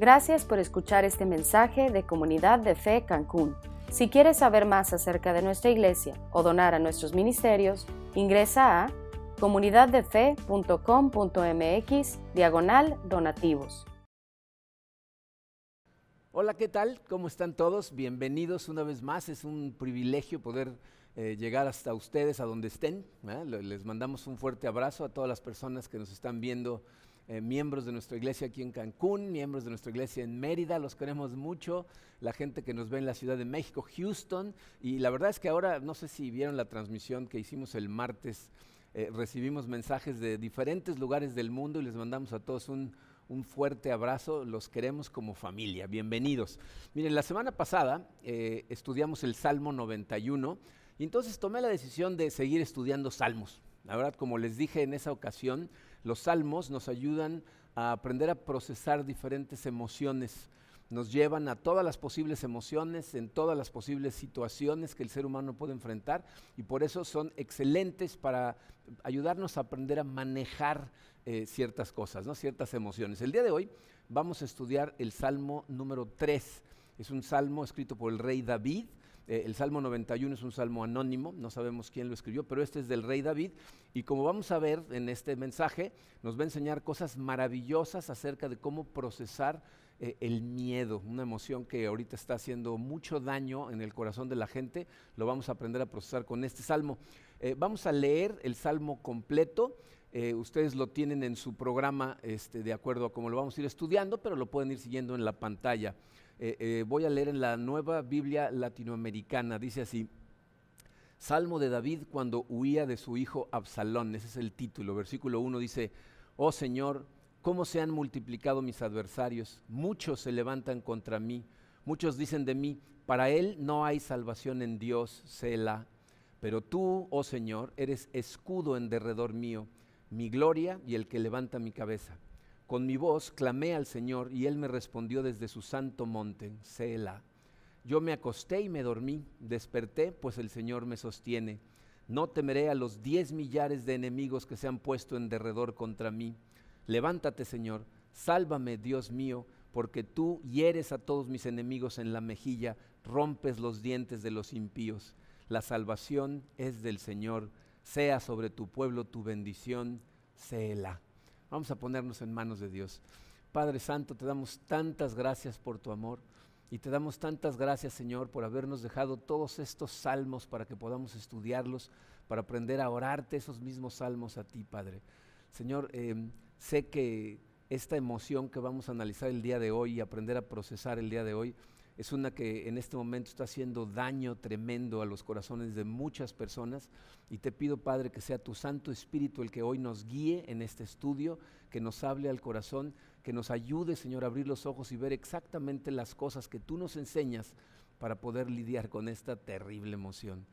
Gracias por escuchar este mensaje de Comunidad de Fe Cancún. Si quieres saber más acerca de nuestra iglesia o donar a nuestros ministerios, ingresa a comunidaddefe.com.mx diagonal donativos. Hola, ¿qué tal? ¿Cómo están todos? Bienvenidos una vez más. Es un privilegio poder eh, llegar hasta ustedes, a donde estén. Les mandamos un fuerte abrazo a todas las personas que nos están viendo eh, miembros de nuestra iglesia aquí en Cancún, miembros de nuestra iglesia en Mérida, los queremos mucho, la gente que nos ve en la Ciudad de México, Houston, y la verdad es que ahora, no sé si vieron la transmisión que hicimos el martes, eh, recibimos mensajes de diferentes lugares del mundo y les mandamos a todos un, fuerte abrazo, los queremos como familia, bienvenidos. Miren, la semana pasada eh, estudiamos el Salmo 91 y entonces tomé la decisión de seguir estudiando salmos. La verdad, como les dije en esa ocasión, los salmos nos ayudan a aprender a procesar diferentes emociones, nos llevan a todas las posibles emociones, en todas las posibles situaciones que el ser humano puede enfrentar y por eso son excelentes para ayudarnos a aprender a manejar eh, ciertas cosas, ¿no? ciertas emociones. El día de hoy vamos a estudiar el Salmo número 3. Es un salmo escrito por el rey David eh, el Salmo 91 es un salmo anónimo, no sabemos quién lo escribió, pero este es del rey David. Y como vamos a ver en este mensaje, nos va a enseñar cosas maravillosas acerca de cómo procesar eh, el miedo, una emoción que ahorita está haciendo mucho daño en el corazón de la gente. Lo vamos a aprender a procesar con este salmo. Eh, vamos a leer el salmo completo. ustedes lo tienen en su programa este, de acuerdo a cómo lo vamos a ir estudiando, pero lo pueden ir siguiendo en la pantalla. Eh, eh, voy a leer en la nueva Biblia latinoamericana, dice así, Salmo de David cuando huía de su hijo Absalón, ese es el título, versículo 1 dice, oh Señor, cómo se han multiplicado mis adversarios, muchos se levantan contra mí, muchos dicen de mí, para él no hay salvación en Dios, Selah. Pero tú, oh Señor, eres escudo en derredor mío, mi gloria y el que levanta mi cabeza. Con mi voz clamé al Señor y Él me respondió desde su santo monte, Selah. Yo me acosté y me dormí, desperté, pues el Señor me sostiene. No temeré a los diez millares de enemigos que se han puesto en derredor contra mí. Levántate, Señor, sálvame, Dios mío, porque tú hieres a todos mis enemigos en la mejilla, rompes los dientes de los impíos. La salvación es del Señor, sea sobre tu pueblo tu bendición, Selah. Vamos a ponernos en manos de Dios. Padre Santo, te damos tantas gracias por tu amor y te damos tantas gracias, Señor, por habernos dejado todos estos salmos para que podamos estudiarlos, para aprender a orarte esos mismos salmos a ti, Padre. Señor, em, sé que esta emoción que vamos a analizar el día de hoy y aprender a procesar el día de hoy, es una que en este momento está haciendo daño tremendo a los corazones de muchas personas y te pido Padre que sea tu Santo Espíritu el que hoy nos guíe en este estudio, que nos hable al corazón, que nos ayude Señor a abrir los ojos y ver exactamente las cosas que tú nos enseñas para poder lidiar con esta terrible emoción.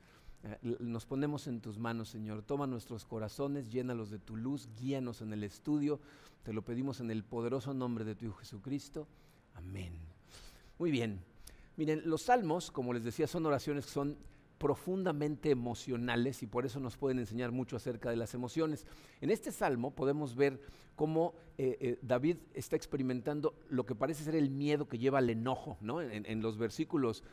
Eh, nos ponemos en tus manos, Señor. Toma nuestros corazones, llénalos de tu luz, guíanos en el estudio. Te lo pedimos en el poderoso nombre de tu Hijo Jesucristo. Amén. Muy bien. Miren, los salmos, como les decía, son oraciones que son profundamente emocionales y por eso nos pueden enseñar mucho acerca de las emociones. En este salmo podemos ver cómo eh, eh, David está experimentando lo que parece ser el miedo que lleva al enojo. ¿no? En, los versículos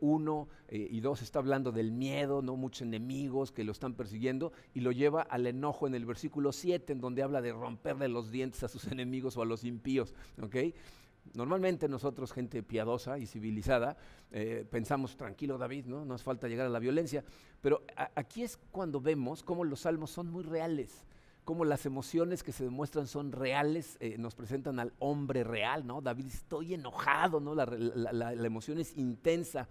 1 eh, y 2 está hablando del miedo, ¿no? muchos enemigos que lo están persiguiendo y lo lleva al enojo en el versículo 7 en donde habla de romperle los dientes a sus enemigos o a los impíos. ¿okay? Normalmente nosotros, gente piadosa y civilizada, eh, pensamos, tranquilo David, ¿no? no hace falta llegar a la violencia, pero aquí es cuando vemos cómo los salmos son muy reales, cómo las emociones que se demuestran son reales, eh, nos presentan al hombre real, ¿no? David, estoy enojado, ¿no? La, emoción es intensa,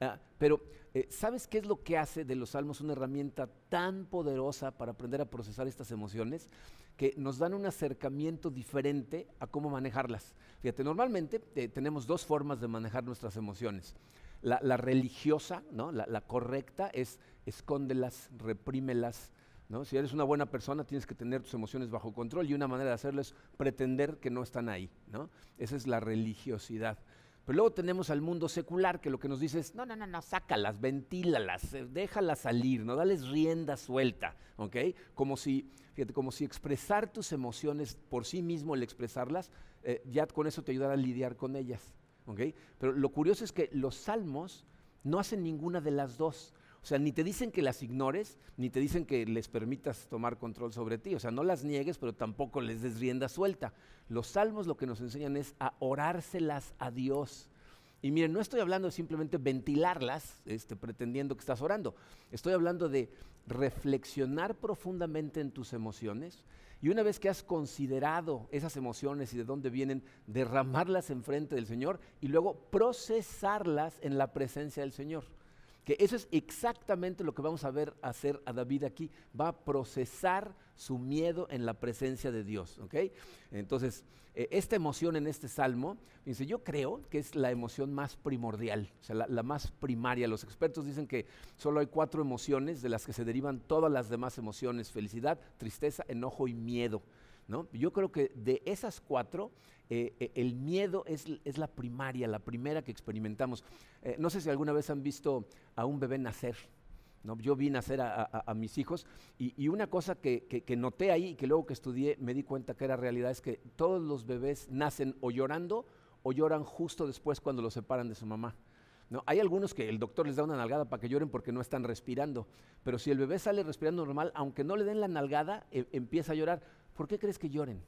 ah, pero eh, ¿sabes qué es lo que hace de los salmos una herramienta tan poderosa para aprender a procesar estas emociones? Que nos dan un acercamiento diferente a cómo manejarlas. Fíjate, normalmente eh, tenemos dos formas de manejar nuestras emociones. La, religiosa, ¿no? La, correcta es escóndelas, reprímelas. ¿no? Si eres una buena persona, tienes que tener tus emociones bajo control y una manera de hacerlo es pretender que no están ahí. ¿no? Esa es la religiosidad. Pero luego tenemos al mundo secular que lo que nos dice es, no, no, no, no, sácalas, ventílalas, eh, déjalas salir, no dales rienda suelta, ¿ok? Como si, fíjate, como si expresar tus emociones por sí mismo, el expresarlas, eh, ya con eso te ayudará a lidiar con ellas, ¿ok? Pero lo curioso es que los salmos no hacen ninguna de las dos. O sea, ni te dicen que las ignores, ni te dicen que les permitas tomar control sobre ti. O sea, no las niegues, pero tampoco les des rienda suelta. Los salmos lo que nos enseñan es a orárselas a Dios. Y miren, no estoy hablando de simplemente ventilarlas, este, pretendiendo que estás orando. Estoy hablando de reflexionar profundamente en tus emociones y una vez que has considerado esas emociones y de dónde vienen, derramarlas enfrente del Señor y luego procesarlas en la presencia del Señor. Que eso es exactamente lo que vamos a ver hacer a David aquí. Va a procesar su miedo en la presencia de Dios. Entonces, eh, esta emoción en este salmo, dice, yo creo que es la emoción más primordial, o sea, la, más primaria. Los expertos dicen que solo hay cuatro emociones de las que se derivan todas las demás emociones, felicidad, tristeza, enojo y miedo. ¿no? Yo creo que de esas cuatro, eh, eh, el miedo es, es, la primaria, la primera que experimentamos. No sé si alguna vez han visto a un bebé nacer. ¿No? Yo vi nacer a, a, a mis hijos y, una cosa que, noté ahí y que luego que estudié me di cuenta que era realidad es que todos los bebés nacen o llorando o lloran justo después cuando los separan de su mamá. ¿No? Hay algunos que el doctor les da una nalgada para que lloren porque no están respirando, pero si el bebé sale respirando normal, aunque no le den la nalgada, e, empieza a llorar. ¿Por qué crees que lloren?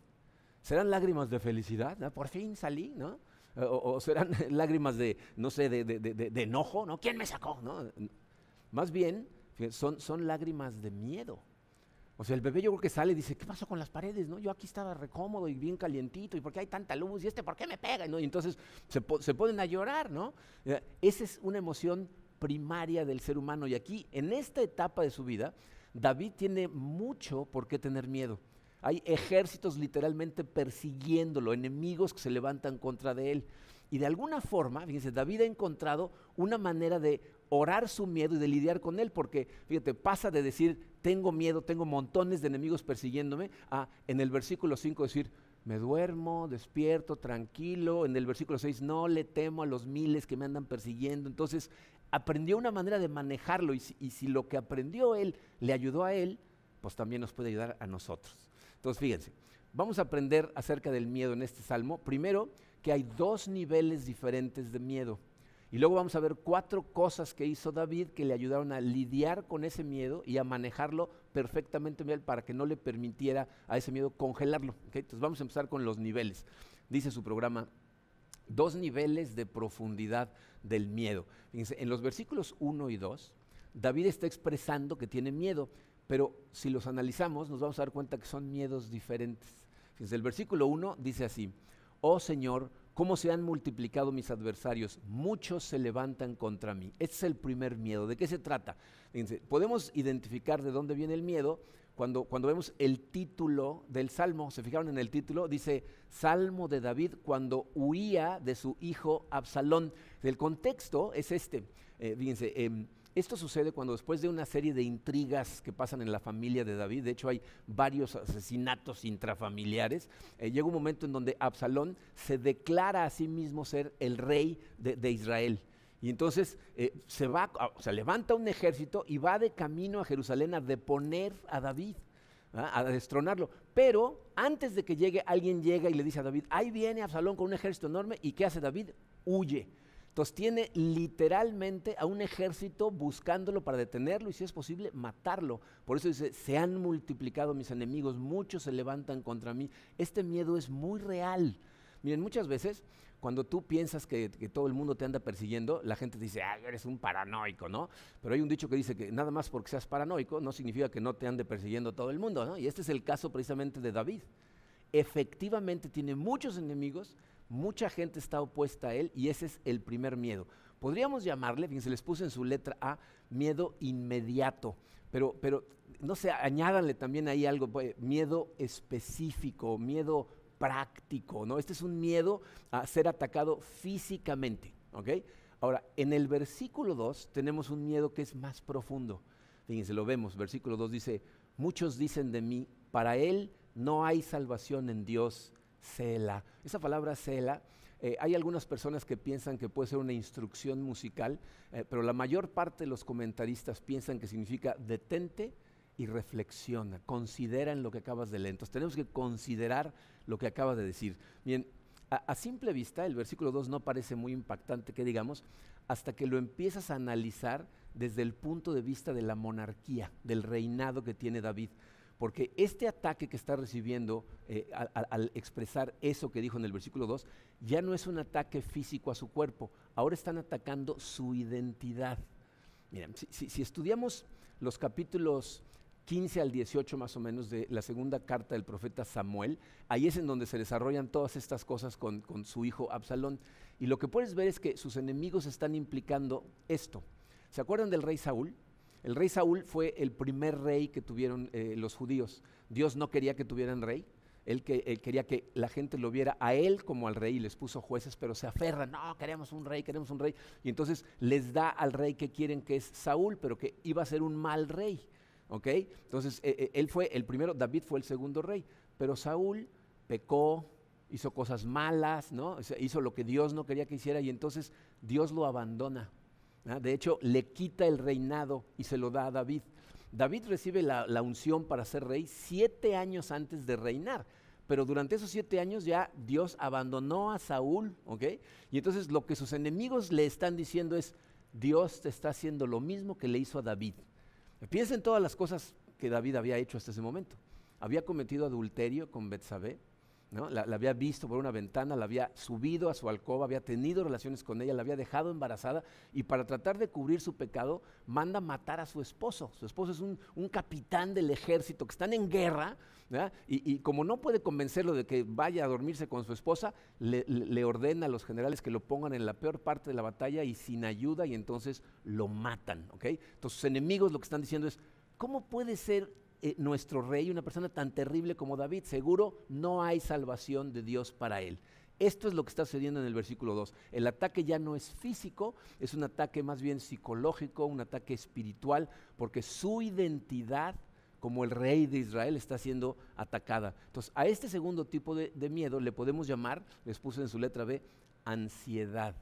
¿Serán lágrimas de felicidad? ¿no? Por fin salí, ¿no? O, serán lágrimas de, no sé, de, de, enojo, ¿no? ¿Quién me sacó? ¿no? Más bien, son, lágrimas de miedo. O sea, el bebé yo creo que sale y dice, ¿qué pasó con las paredes? ¿no? Yo aquí estaba recómodo y bien calientito, ¿y por qué hay tanta luz? ¿Y este por qué me pega? ¿no? Y entonces se, se ponen a llorar, ¿no? Esa es una emoción primaria del ser humano. Y aquí, en esta etapa de su vida, David tiene mucho por qué tener miedo. Hay ejércitos literalmente persiguiéndolo, enemigos que se levantan contra de él. Y de alguna forma, fíjense, David ha encontrado una manera de orar su miedo y de lidiar con él, porque, fíjate, pasa de decir, tengo miedo, tengo montones de enemigos persiguiéndome, a en el versículo 5 decir, me duermo, despierto, tranquilo. En el versículo 6, no le temo a los miles que me andan persiguiendo. Entonces, aprendió una manera de manejarlo y si, y si lo que aprendió él le ayudó a él, pues también nos puede ayudar a nosotros. Entonces, fíjense, vamos a aprender acerca del miedo en este salmo. Primero, que hay dos niveles diferentes de miedo. Y luego vamos a ver cuatro cosas que hizo David que le ayudaron a lidiar con ese miedo y a manejarlo perfectamente bien para que no le permitiera a ese miedo congelarlo. Entonces vamos a empezar con los niveles. Dice su programa, dos niveles de profundidad del miedo. Fíjense, en los versículos 1 y 2, David está expresando que tiene miedo, pero si los analizamos nos vamos a dar cuenta que son miedos diferentes. Fíjense, el versículo 1 dice así, oh Señor, cómo se han multiplicado mis adversarios, muchos se levantan contra mí. Este es el primer miedo. ¿De qué se trata? Fíjense, podemos identificar de dónde viene el miedo cuando, cuando vemos el título del Salmo. ¿Se fijaron en el título? Dice, Salmo de David cuando huía de su hijo Absalón. El contexto es este. Eh, fíjense, eh, esto sucede cuando después de una serie de intrigas que pasan en la familia de David, de hecho hay varios asesinatos intrafamiliares, eh, llega un momento en donde Absalón se declara a sí mismo ser el rey de, Israel. Y entonces eh, se va, o sea, levanta un ejército y va de camino a Jerusalén a deponer a David, ¿ah? a destronarlo. Pero antes de que llegue, alguien llega y le dice a David, ahí viene Absalón con un ejército enorme. ¿Y qué hace David? Huye. Entonces tiene literalmente a un ejército buscándolo para detenerlo y si es posible matarlo. Por eso dice, se han multiplicado mis enemigos, muchos se levantan contra mí. Este miedo es muy real. Miren, muchas veces cuando tú piensas que, todo el mundo te anda persiguiendo, la gente dice, ah, eres un paranoico, ¿no? Pero hay un dicho que dice que nada más porque seas paranoico no significa que no te ande persiguiendo todo el mundo, ¿no? Y este es el caso precisamente de David. Efectivamente tiene muchos enemigos, mucha gente está opuesta a él y ese es el primer miedo. Podríamos llamarle, fíjense, les puse en su letra A, miedo inmediato, pero, pero no sé, añádanle también ahí algo, pues, miedo específico, miedo práctico, ¿no? Este es un miedo a ser atacado físicamente, ¿ok? Ahora, en el versículo 2 tenemos un miedo que es más profundo. Fíjense, lo vemos, versículo 2 dice, muchos dicen de mí, para él no hay salvación en Dios, Sela. Esa palabra Sela eh, hay algunas personas que piensan que puede ser una instrucción musical, eh, pero la mayor parte de los comentaristas piensan que significa detente y reflexiona, considera en lo que acabas de leer. Entonces tenemos que considerar lo que acabas de decir. Bien, a, simple vista el versículo 2 no parece muy impactante, que digamos, hasta que lo empiezas a analizar desde el punto de vista de la monarquía, del reinado que tiene David. Porque este ataque que está recibiendo eh, al, expresar eso que dijo en el versículo 2, ya no es un ataque físico a su cuerpo, ahora están atacando su identidad. Miren, si estudiamos los capítulos 15 al 18 más o menos de la segunda carta del profeta Samuel. Ahí es en donde se desarrollan todas estas cosas con, su hijo Absalón. Y lo que puedes ver es que sus enemigos están implicando esto. ¿Se acuerdan del rey Saúl? El rey Saúl fue el primer rey que tuvieron eh, los judíos. Dios no quería que tuvieran rey. Él, que, quería que la gente lo viera a él como al rey y les puso jueces, pero se aferran, no, queremos un rey, queremos un rey. Y entonces les da al rey que quieren, que es Saúl, pero que iba a ser un mal rey. ¿ok? Entonces, eh, eh, él fue el primero, David fue el segundo rey, pero Saúl pecó, hizo cosas malas, ¿no? hizo lo que Dios no quería que hiciera y entonces Dios lo abandona. De hecho, le quita el reinado y se lo da a David. David recibe la, unción para ser rey siete años antes de reinar. Pero durante esos siete años ya Dios abandonó a Saúl, ¿ok? Y entonces lo que sus enemigos le están diciendo es, Dios te está haciendo lo mismo que le hizo a David. Piensa en todas las cosas que David había hecho hasta ese momento. Había cometido adulterio con Betsabé, ¿no? La, había visto por una ventana, la había subido a su alcoba, había tenido relaciones con ella, la había dejado embarazada y para tratar de cubrir su pecado manda matar a su esposo. Su esposo es un, capitán del ejército que están en guerra y, y, como no puede convencerlo de que vaya a dormirse con su esposa, le, ordena a los generales que lo pongan en la peor parte de la batalla y sin ayuda y entonces lo matan. Entonces sus enemigos lo que están diciendo es, ¿cómo puede ser eh, nuestro rey, una persona tan terrible como David, seguro no hay salvación de Dios para él. Esto es lo que está sucediendo en el versículo 2. El ataque ya no es físico, es un ataque más bien psicológico, un ataque espiritual, porque su identidad como el rey de Israel está siendo atacada. Entonces, a este segundo tipo de, miedo le podemos llamar, les puse en su letra B, ansiedad.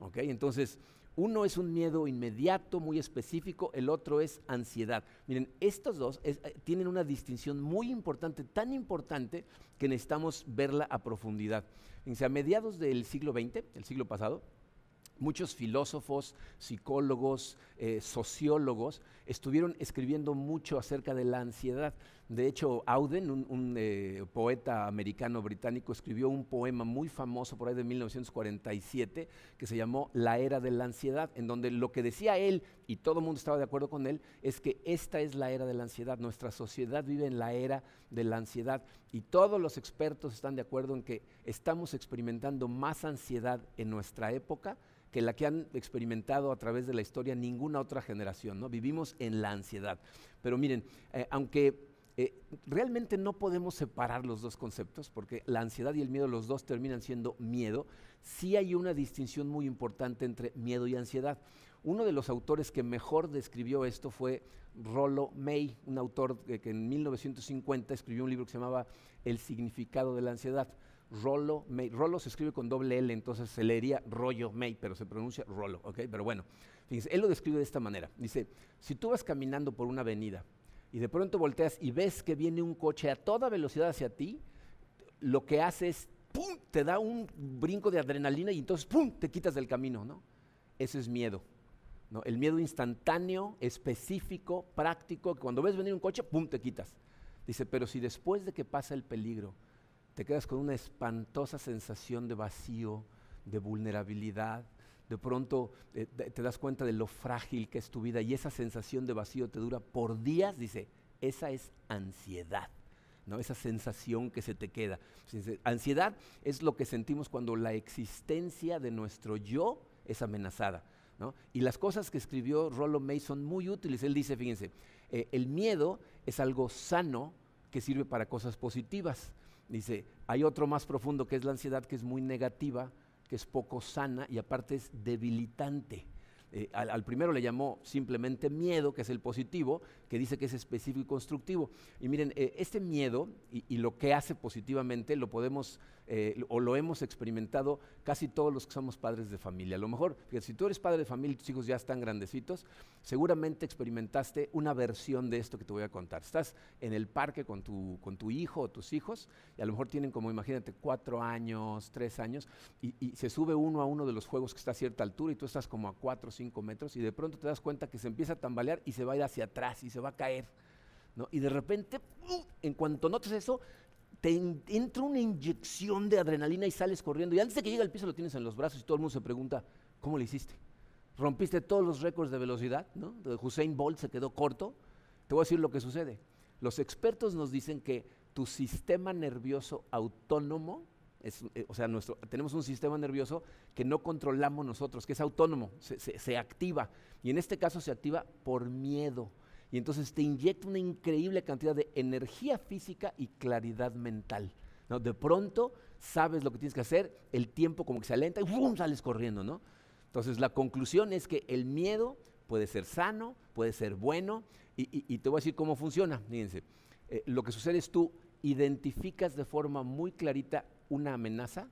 ¿Ok? Entonces, uno es un miedo inmediato, muy específico, el otro es ansiedad. Miren, estos dos eh, tienen una distinción muy importante, tan importante que necesitamos verla a profundidad. a mediados del siglo XX, el siglo pasado, muchos filósofos, psicólogos, eh, sociólogos estuvieron escribiendo mucho acerca de la ansiedad. De hecho, Auden, un, eh, poeta americano británico, escribió un poema muy famoso por ahí de 1947 que se llamó La era de la ansiedad, en donde lo que decía él, y todo el mundo estaba de acuerdo con él, es que esta es la era de la ansiedad. Nuestra sociedad vive en la era de la ansiedad y todos los expertos están de acuerdo en que estamos experimentando más ansiedad en nuestra época que la que han experimentado a través de la historia ninguna otra generación, ¿no? Vivimos en la ansiedad. Pero miren, eh, aunque eh, realmente no podemos separar los dos conceptos, porque la ansiedad y el miedo, los dos terminan siendo miedo, sí hay una distinción muy importante entre miedo y ansiedad. Uno de los autores que mejor describió esto fue Rollo May, un autor que en 1950 escribió un libro que se llamaba El significado de la ansiedad. Rollo May. Rollo se escribe con doble L, entonces se leería Rollo May, pero se pronuncia Rollo, ¿ok? Pero bueno, fíjense, él lo describe de esta manera. Dice, si tú vas caminando por una avenida y de pronto volteas y ves que viene un coche a toda velocidad hacia ti, lo que hace es, ¡pum!, te da un brinco de adrenalina y entonces, ¡pum!, te quitas del camino, ¿no? Eso es miedo. ¿no? El miedo instantáneo, específico, práctico, que cuando ves venir un coche, ¡pum!, te quitas. Dice, pero si después de que pasa el peligro, te quedas con una espantosa sensación de vacío, de vulnerabilidad. De pronto eh, te das cuenta de lo frágil que es tu vida y esa sensación de vacío te dura por días, dice, esa es ansiedad. ¿no? esa sensación que se te queda. Ansiedad es lo que sentimos cuando la existencia de nuestro yo es amenazada. Y las cosas que escribió Rollo May son muy útiles. Él dice, fíjense, eh, el miedo es algo sano que sirve para cosas positivas. Dice, hay otro más profundo que es la ansiedad, que es muy negativa, que es poco sana y aparte es debilitante. Eh, al, primero le llamó simplemente miedo, que es el positivo, que dice que es específico y constructivo. Y miren, eh, este miedo y, lo que hace positivamente lo podemos eh, o lo hemos experimentado casi todos los que somos padres de familia. A lo mejor, si tú eres padre de familia y tus hijos ya están grandecitos, seguramente experimentaste una versión de esto que te voy a contar. Estás en el parque con tu, con tu hijo o tus hijos y a lo mejor tienen como, imagínate, cuatro años, tres años y, y se sube uno a uno de los juegos que está a cierta altura y tú estás como a cuatro o cinco metros y de pronto te das cuenta que se empieza a tambalear y se va a ir hacia atrás y se va a caer. ¿no? Y de repente, en cuanto notas eso, te entra una inyección de adrenalina y sales corriendo. Y antes de que llegue al piso lo tienes en los brazos y todo el mundo se pregunta, ¿cómo le hiciste? Rompiste todos los récords de velocidad, ¿no? Hussein Bolt se quedó corto. Te voy a decir lo que sucede. Los expertos nos dicen que tu sistema nervioso autónomo, eh, o sea, nuestro, tenemos un sistema nervioso que no controlamos nosotros, que es autónomo, se activa. Y en este caso se activa por miedo y entonces te inyecta una increíble cantidad de energía física y claridad mental. De pronto sabes lo que tienes que hacer, el tiempo como que se alenta y ¡bum! sales corriendo. ¿no? Entonces la conclusión es que el miedo puede ser sano, puede ser bueno, y, te voy a decir cómo funciona. Fíjense, eh, lo que sucede es tú identificas de forma muy clarita una amenaza,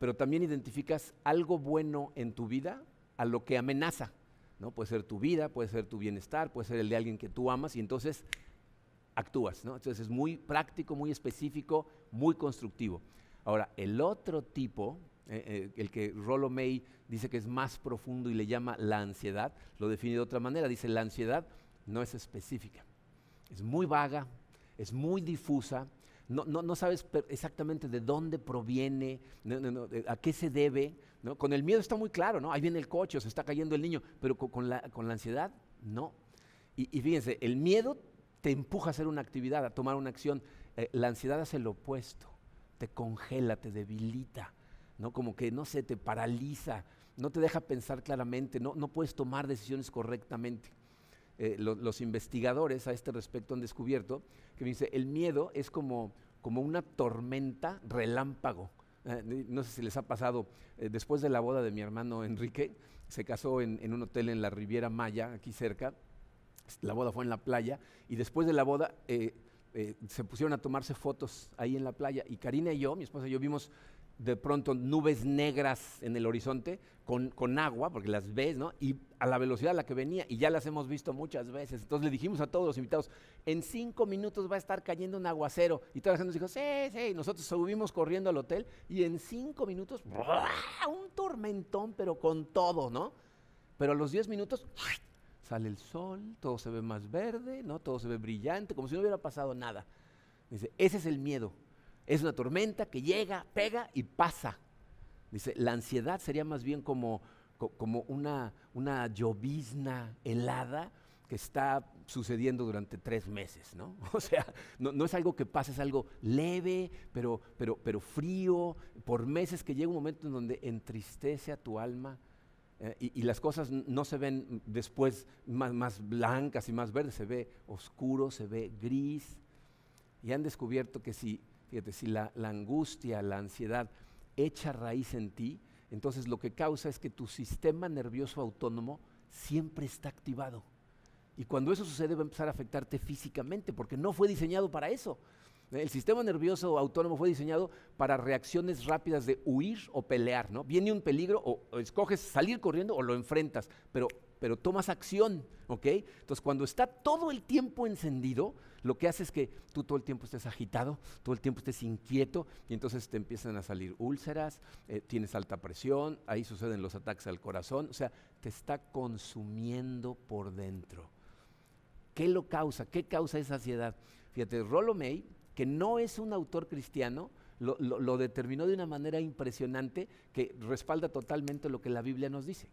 pero también identificas algo bueno en tu vida a lo que amenaza. Puede ser tu vida, puede ser tu bienestar, puede ser el de alguien que tú amas y entonces actúas, Entonces es muy práctico, muy específico, muy constructivo. Ahora, el otro tipo, eh, eh, el que Rollo May dice que es más profundo y le llama la ansiedad, lo define de otra manera. Dice, la ansiedad no es específica, es muy vaga, es muy difusa, no, no, sabes exactamente de dónde proviene, a qué se debe. Con el miedo está muy claro, ¿no? Ahí viene el coche, se está cayendo el niño, pero con, la, ansiedad, no. Y, fíjense, el miedo te empuja a hacer una actividad, a tomar una acción. Eh, la ansiedad hace lo opuesto, te congela, te debilita, ¿no? Como que, no sé, te paraliza, no te deja pensar claramente, no, no puedes tomar decisiones correctamente. Eh, los investigadores a este respecto han descubierto que dice, el miedo es como, como una tormenta relámpago. Eh, no sé si les ha pasado, eh, después de la boda de mi hermano Enrique, se casó en, un hotel en la Riviera Maya, aquí cerca, la boda fue en la playa, y después de la boda se pusieron a tomarse fotos ahí en la playa, y Karina y yo, mi esposa y yo, vimos de pronto nubes negras en el horizonte con, con, agua, porque las ves, ¿no? Y a la velocidad a la que venía, y ya las hemos visto muchas veces. Entonces le dijimos a todos los invitados, en cinco minutos va a estar cayendo un aguacero. Y toda la gente nos dijo, sí, sí, nosotros subimos corriendo al hotel, y en cinco minutos, un tormentón, pero con todo, ¿no? Pero a los diez minutos, sale el sol, todo se ve más verde, ¿no? Todo se ve brillante, como si no hubiera pasado nada. Dice, ese es el miedo es una tormenta que llega, pega y pasa. Dice, la ansiedad sería más bien como, como una, una llovizna helada que está sucediendo durante tres meses, ¿no? O sea, no, es algo que pasa, es algo leve, pero, pero, pero frío, por meses que llega un momento en donde entristece a tu alma eh, y, y, las cosas no se ven después más, más blancas y más verdes, se ve oscuro, se ve gris. Y han descubierto que si Fíjate, si la, angustia, la ansiedad echa raíz en ti, entonces lo que causa es que tu sistema nervioso autónomo siempre está activado. Y cuando eso sucede va a empezar a afectarte físicamente, porque no fue diseñado para eso. El sistema nervioso autónomo fue diseñado para reacciones rápidas de huir o pelear, ¿no? Viene un peligro o, o escoges salir corriendo o lo enfrentas, pero pero tomas acción, ¿ok? Entonces cuando está todo el tiempo encendido, lo que hace es que tú todo el tiempo estés agitado, todo el tiempo estés inquieto y entonces te empiezan a salir úlceras, eh, tienes alta presión, ahí suceden los ataques al corazón, o sea, te está consumiendo por dentro. ¿Qué lo causa? ¿Qué causa esa ansiedad? Fíjate, Rollo May, que no es un autor cristiano, lo, lo determinó de una manera impresionante que respalda totalmente lo que la Biblia nos dice.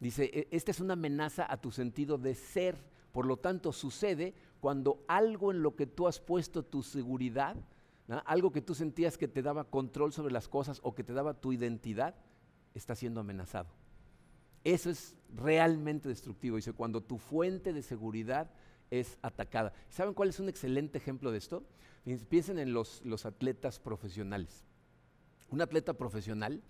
Dice, e, esta es una amenaza a tu sentido de ser, por lo tanto sucede cuando algo en lo que tú has puesto tu seguridad, algo que tú sentías que te daba control sobre las cosas o que te daba tu identidad, está siendo amenazado. Eso es realmente destructivo. Dice, cuando tu fuente de seguridad es atacada. ¿Saben cuál es un excelente ejemplo de esto? Piensen en los, atletas profesionales. Un atleta profesional,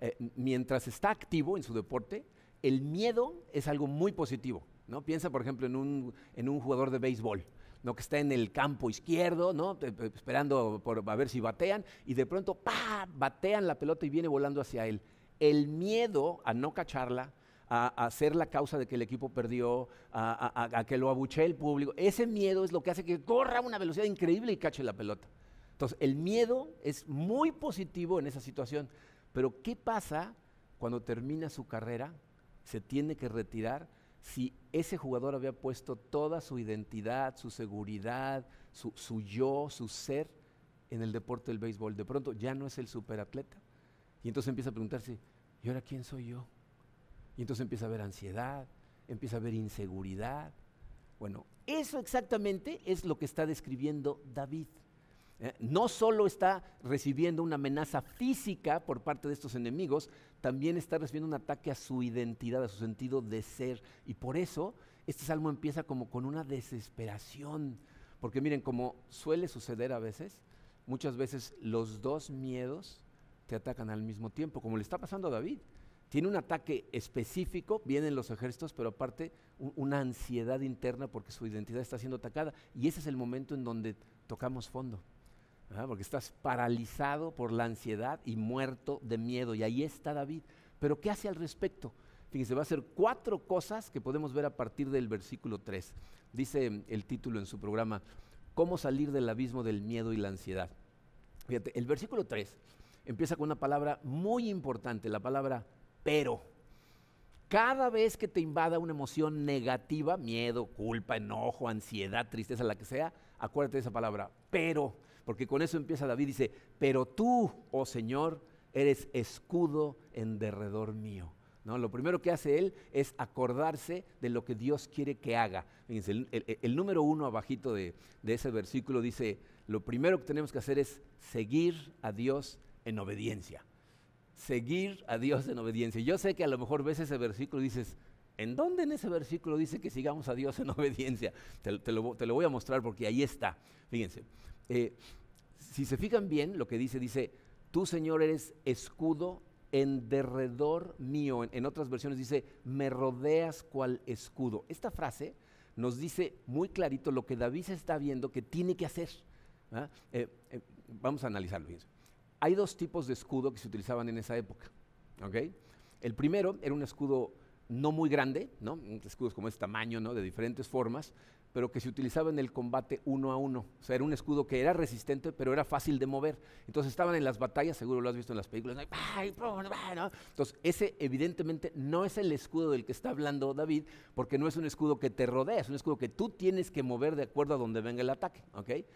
eh, mientras está activo en su deporte, el miedo es algo muy positivo. ¿no? Piensa, por ejemplo, en un, en un jugador de béisbol. ¿no? que está en el campo izquierdo, ¿no? esperando por, a ver si batean, y de pronto ¡pa! batean la pelota y viene volando hacia él. El miedo a no cacharla, a, ser la causa de que el equipo perdió, a, que lo abuche el público, ese miedo es lo que hace que corra a una velocidad increíble y cache la pelota. Entonces, el miedo es muy positivo en esa situación, pero ¿qué pasa cuando termina su carrera? Se tiene que retirar si ese jugador había puesto toda su identidad, su seguridad, su, yo, su ser en el deporte del béisbol. De pronto ya no es el superatleta. Y entonces empieza a preguntarse, ¿y ahora quién soy yo? Y entonces empieza a haber ansiedad, empieza a haber inseguridad. Bueno, eso exactamente es lo que está describiendo David. Eh, no solo está recibiendo una amenaza física por parte de estos enemigos, también está recibiendo un ataque a su identidad, a su sentido de ser. Y por eso este salmo empieza como con una desesperación. Porque miren, como suele suceder a veces, muchas veces los dos miedos te atacan al mismo tiempo, como le está pasando a David. Tiene un ataque específico, vienen los ejércitos, pero aparte una ansiedad interna porque su identidad está siendo atacada. Y ese es el momento en donde tocamos fondo porque estás paralizado por la ansiedad y muerto de miedo. Y ahí está David. Pero ¿qué hace al respecto? Fíjense, va a ser cuatro cosas que podemos ver a partir del versículo 3. Dice el título en su programa, ¿Cómo salir del abismo del miedo y la ansiedad? Fíjate, el versículo 3 empieza con una palabra muy importante, la palabra pero. Cada vez que te invada una emoción negativa, miedo, culpa, enojo, ansiedad, tristeza, la que sea, acuérdate de esa palabra, pero porque con eso empieza David, dice, pero tú, oh Señor, eres escudo en derredor mío. ¿No? Lo primero que hace él es acordarse de lo que Dios quiere que haga. Fíjense, el, número uno abajito de, ese versículo dice, lo primero que tenemos que hacer es seguir a Dios en obediencia. Seguir a Dios en obediencia. Yo sé que a lo mejor ves ese versículo y dices, ¿en dónde en ese versículo dice que sigamos a Dios en obediencia? Te, lo, te lo, voy a mostrar porque ahí está. Fíjense, eh, si se fijan bien, lo que dice, dice, tú Señor eres escudo en derredor mío. En, otras versiones dice, me rodeas cual escudo. Esta frase nos dice muy clarito lo que David está viendo que tiene que hacer. ¿ah? Eh, eh, vamos a analizarlo. Hay dos tipos de escudo que se utilizaban en esa época. El primero era un escudo no muy grande, ¿no? escudos como este tamaño, ¿no? de diferentes formas, pero que se utilizaba en el combate uno a uno. O sea, era un escudo que era resistente, pero era fácil de mover. Entonces estaban en las batallas, seguro lo has visto en las películas. Entonces, ese evidentemente no es el escudo del que está hablando David, porque no es un escudo que te rodea, es un escudo que tú tienes que mover de acuerdo a donde venga el ataque. ¿okay?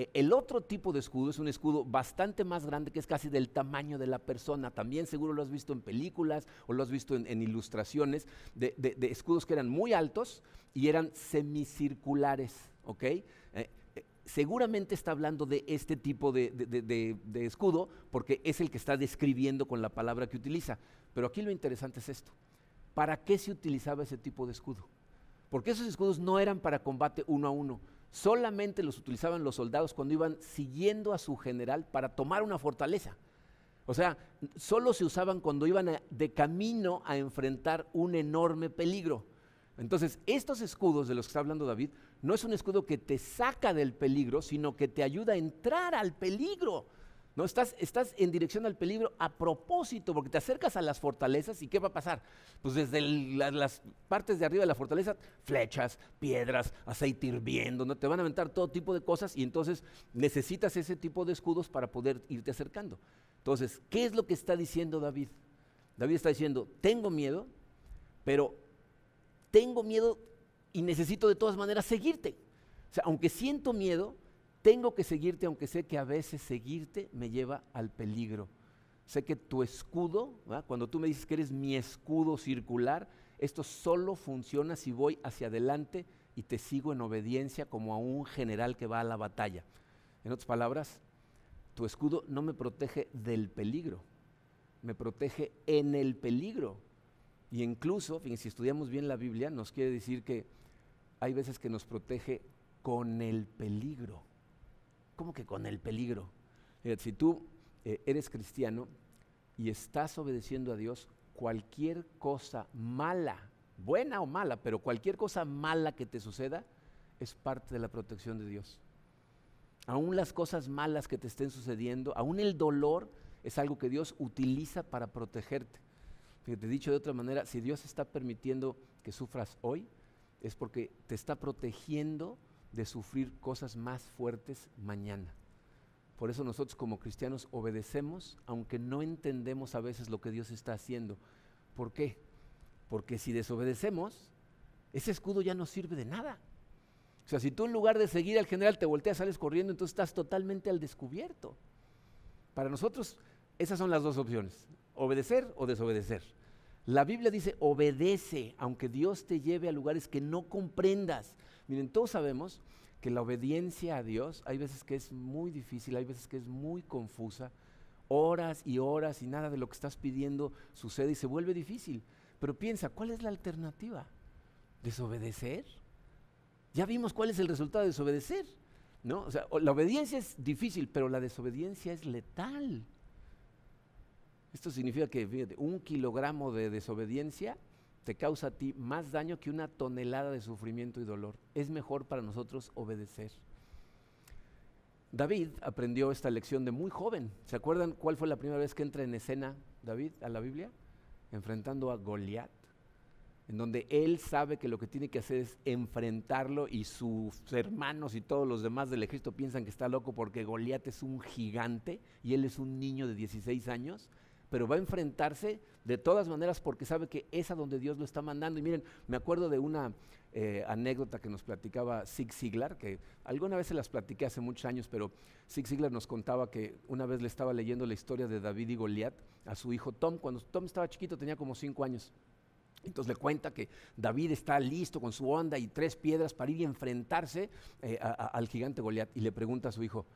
Eh, el otro tipo de escudo es un escudo bastante más grande que es casi del tamaño de la persona. También seguro lo has visto en películas o lo has visto en, ilustraciones de, escudos que eran muy altos y eran semicirculares. ¿ok? Eh, eh, seguramente está hablando de este tipo de, escudo porque es el que está describiendo con la palabra que utiliza. Pero aquí lo interesante es esto. ¿Para qué se utilizaba ese tipo de escudo? Porque esos escudos no eran para combate uno a uno solamente los utilizaban los soldados cuando iban siguiendo a su general para tomar una fortaleza. O sea, solo se usaban cuando iban de camino a enfrentar un enorme peligro. Entonces, estos escudos de los que está hablando David, no es un escudo que te saca del peligro, sino que te ayuda a entrar al peligro. Estás en dirección al peligro a propósito, porque te acercas a las fortalezas y ¿qué va a pasar? Pues desde las partes de arriba de la fortaleza, flechas, piedras, aceite hirviendo, ¿no? te van a aventar todo tipo de cosas y entonces necesitas ese tipo de escudos para poder irte acercando. Entonces, ¿qué es lo que está diciendo David? David está diciendo, tengo miedo, pero tengo miedo y necesito de todas maneras seguirte. O sea, aunque siento miedo, tengo que seguirte aunque sé que a veces seguirte me lleva al peligro. Sé que tu escudo, cuando tú me dices que eres mi escudo circular, esto solo funciona si voy hacia adelante y te sigo en obediencia como a un general que va a la batalla. En otras palabras, tu escudo no me protege del peligro, me protege en el peligro. Y incluso, si estudiamos bien la Biblia, nos quiere decir que hay veces que nos protege con el peligro. ¿Cómo que con el peligro? si tú eh, eres cristiano y estás obedeciendo a Dios, cualquier cosa mala, buena o mala, pero cualquier cosa mala que te suceda es parte de la protección de Dios. Aún las cosas malas que te estén sucediendo, aún el dolor es algo que Dios utiliza para protegerte. Fíjate, dicho de otra manera, si Dios está permitiendo que sufras hoy, es porque te está protegiendo de sufrir cosas más fuertes mañana. Por eso nosotros como cristianos obedecemos, aunque no entendemos a veces lo que Dios está haciendo. ¿Por qué? Porque si desobedecemos, ese escudo ya no sirve de nada. O sea, si tú en lugar de seguir al general te volteas, sales corriendo, entonces estás totalmente al descubierto. Para nosotros, esas son las dos opciones, obedecer o desobedecer. La Biblia dice, obedece, aunque Dios te lleve a lugares que no comprendas. Miren, todos sabemos que la obediencia a Dios hay veces que es muy difícil, hay veces que es muy confusa, horas y horas y nada de lo que estás pidiendo sucede y se vuelve difícil. Pero piensa, ¿cuál es la alternativa? ¿Desobedecer? Ya vimos cuál es el resultado de desobedecer. ¿no? O sea, la obediencia es difícil, pero la desobediencia es letal. Esto significa que fíjate, un kilogramo de desobediencia te causa a ti más daño que una tonelada de sufrimiento y dolor. Es mejor para nosotros obedecer. David aprendió esta lección de muy joven. ¿Se acuerdan cuál fue la primera vez que entra en escena David a la Biblia? Enfrentando a Goliat en donde él sabe que lo que tiene que hacer es enfrentarlo y sus hermanos y todos los demás del ejército piensan que está loco porque Goliat es un gigante y él es un niño de 16 años, pero va a enfrentarse de todas maneras porque sabe que es a donde Dios lo está mandando. Y miren, me acuerdo de una eh, anécdota que nos platicaba Zig Ziglar, que alguna vez se las platiqué hace muchos años, pero Zig Ziglar nos contaba que una vez le estaba leyendo la historia de David y Goliat a su hijo Tom, cuando Tom estaba chiquito, tenía como 5 años. Entonces le cuenta que David está listo con su onda y tres piedras para ir y enfrentarse eh, al gigante Goliat. Y le pregunta a su hijo,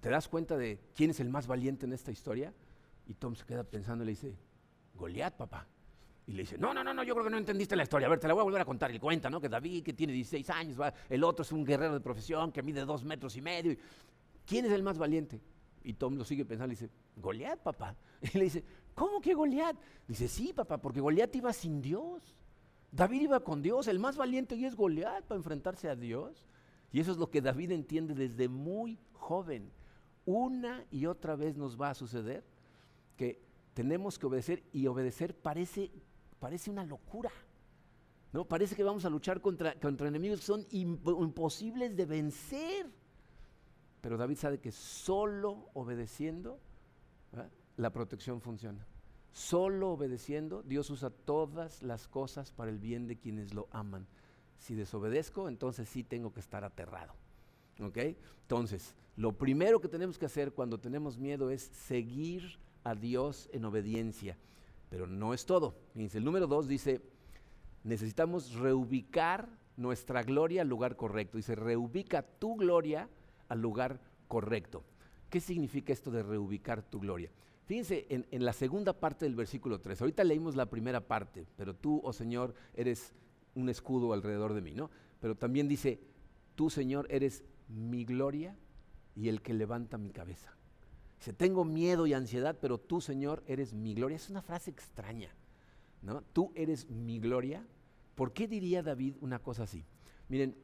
¿te das cuenta de quién es el más valiente en esta historia? Y Tom se queda pensando y le dice, Goliat, papá. Y le dice, no, no, no, no, yo creo que no entendiste la historia. A ver, te la voy a volver a contar. Y cuenta, ¿no? Que David, que tiene 16 años, va, el otro es un guerrero de profesión que mide dos metros y medio. ¿Quién es el más valiente? Y Tom lo sigue pensando y dice, Goliat, papá. Y le dice, ¿cómo que Goliat? Dice, sí, papá, porque Goliat iba sin Dios. David iba con Dios, el más valiente y es Goliat para enfrentarse a Dios. Y eso es lo que David entiende desde muy joven. Una y otra vez nos va a suceder que tenemos que obedecer y obedecer parece, parece una locura. ¿no? Parece que vamos a luchar contra, contra enemigos que son imposibles de vencer. Pero David sabe que solo obedeciendo la protección funciona. Solo obedeciendo, Dios usa todas las cosas para el bien de quienes lo aman. Si desobedezco, entonces sí tengo que estar aterrado. ¿Ok? Entonces, lo primero que tenemos que hacer cuando tenemos miedo es seguir a Dios en obediencia. Pero no es todo. El número dos dice, necesitamos reubicar nuestra gloria al lugar correcto. Dice, reubica tu gloria al lugar correcto. ¿Qué significa esto de reubicar tu gloria? Fíjense en, la segunda parte del versículo 3. Ahorita leímos la primera parte, pero tú, oh Señor, eres un escudo alrededor de mí, ¿no? Pero también dice, tú, Señor, eres mi gloria y el que levanta mi cabeza. Dice, tengo miedo y ansiedad, pero tú, Señor, eres mi gloria. Es una frase extraña, ¿no? Tú eres mi gloria. ¿Por qué diría David una cosa así? Miren,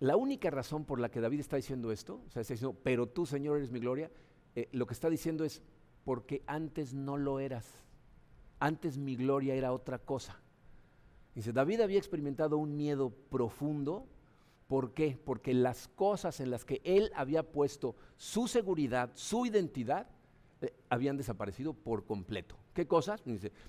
la única razón por la que David está diciendo esto, o sea, está diciendo, pero tú, Señor, eres mi gloria, eh, lo que está diciendo es, porque antes no lo eras. Antes mi gloria era otra cosa. Dice, David había experimentado un miedo profundo. ¿Por qué? Porque las cosas en las que él había puesto su seguridad, su identidad, eh, habían desaparecido por completo. ¿Qué cosas?